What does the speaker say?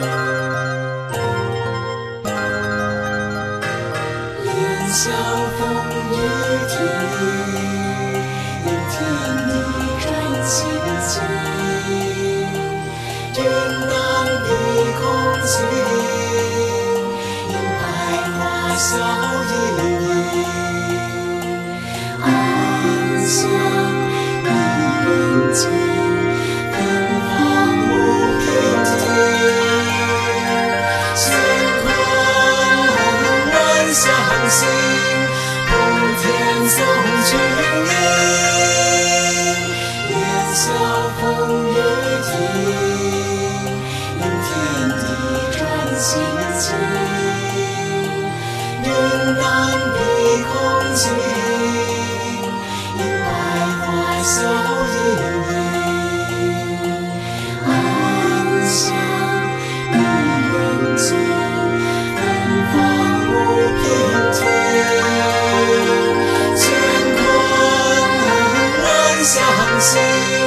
烟消风雨停，天地转清清，云淡，空，万象星，普天送君意，烟消风雨停，因天地转星起，云淡碧空尽，因百花香。相信。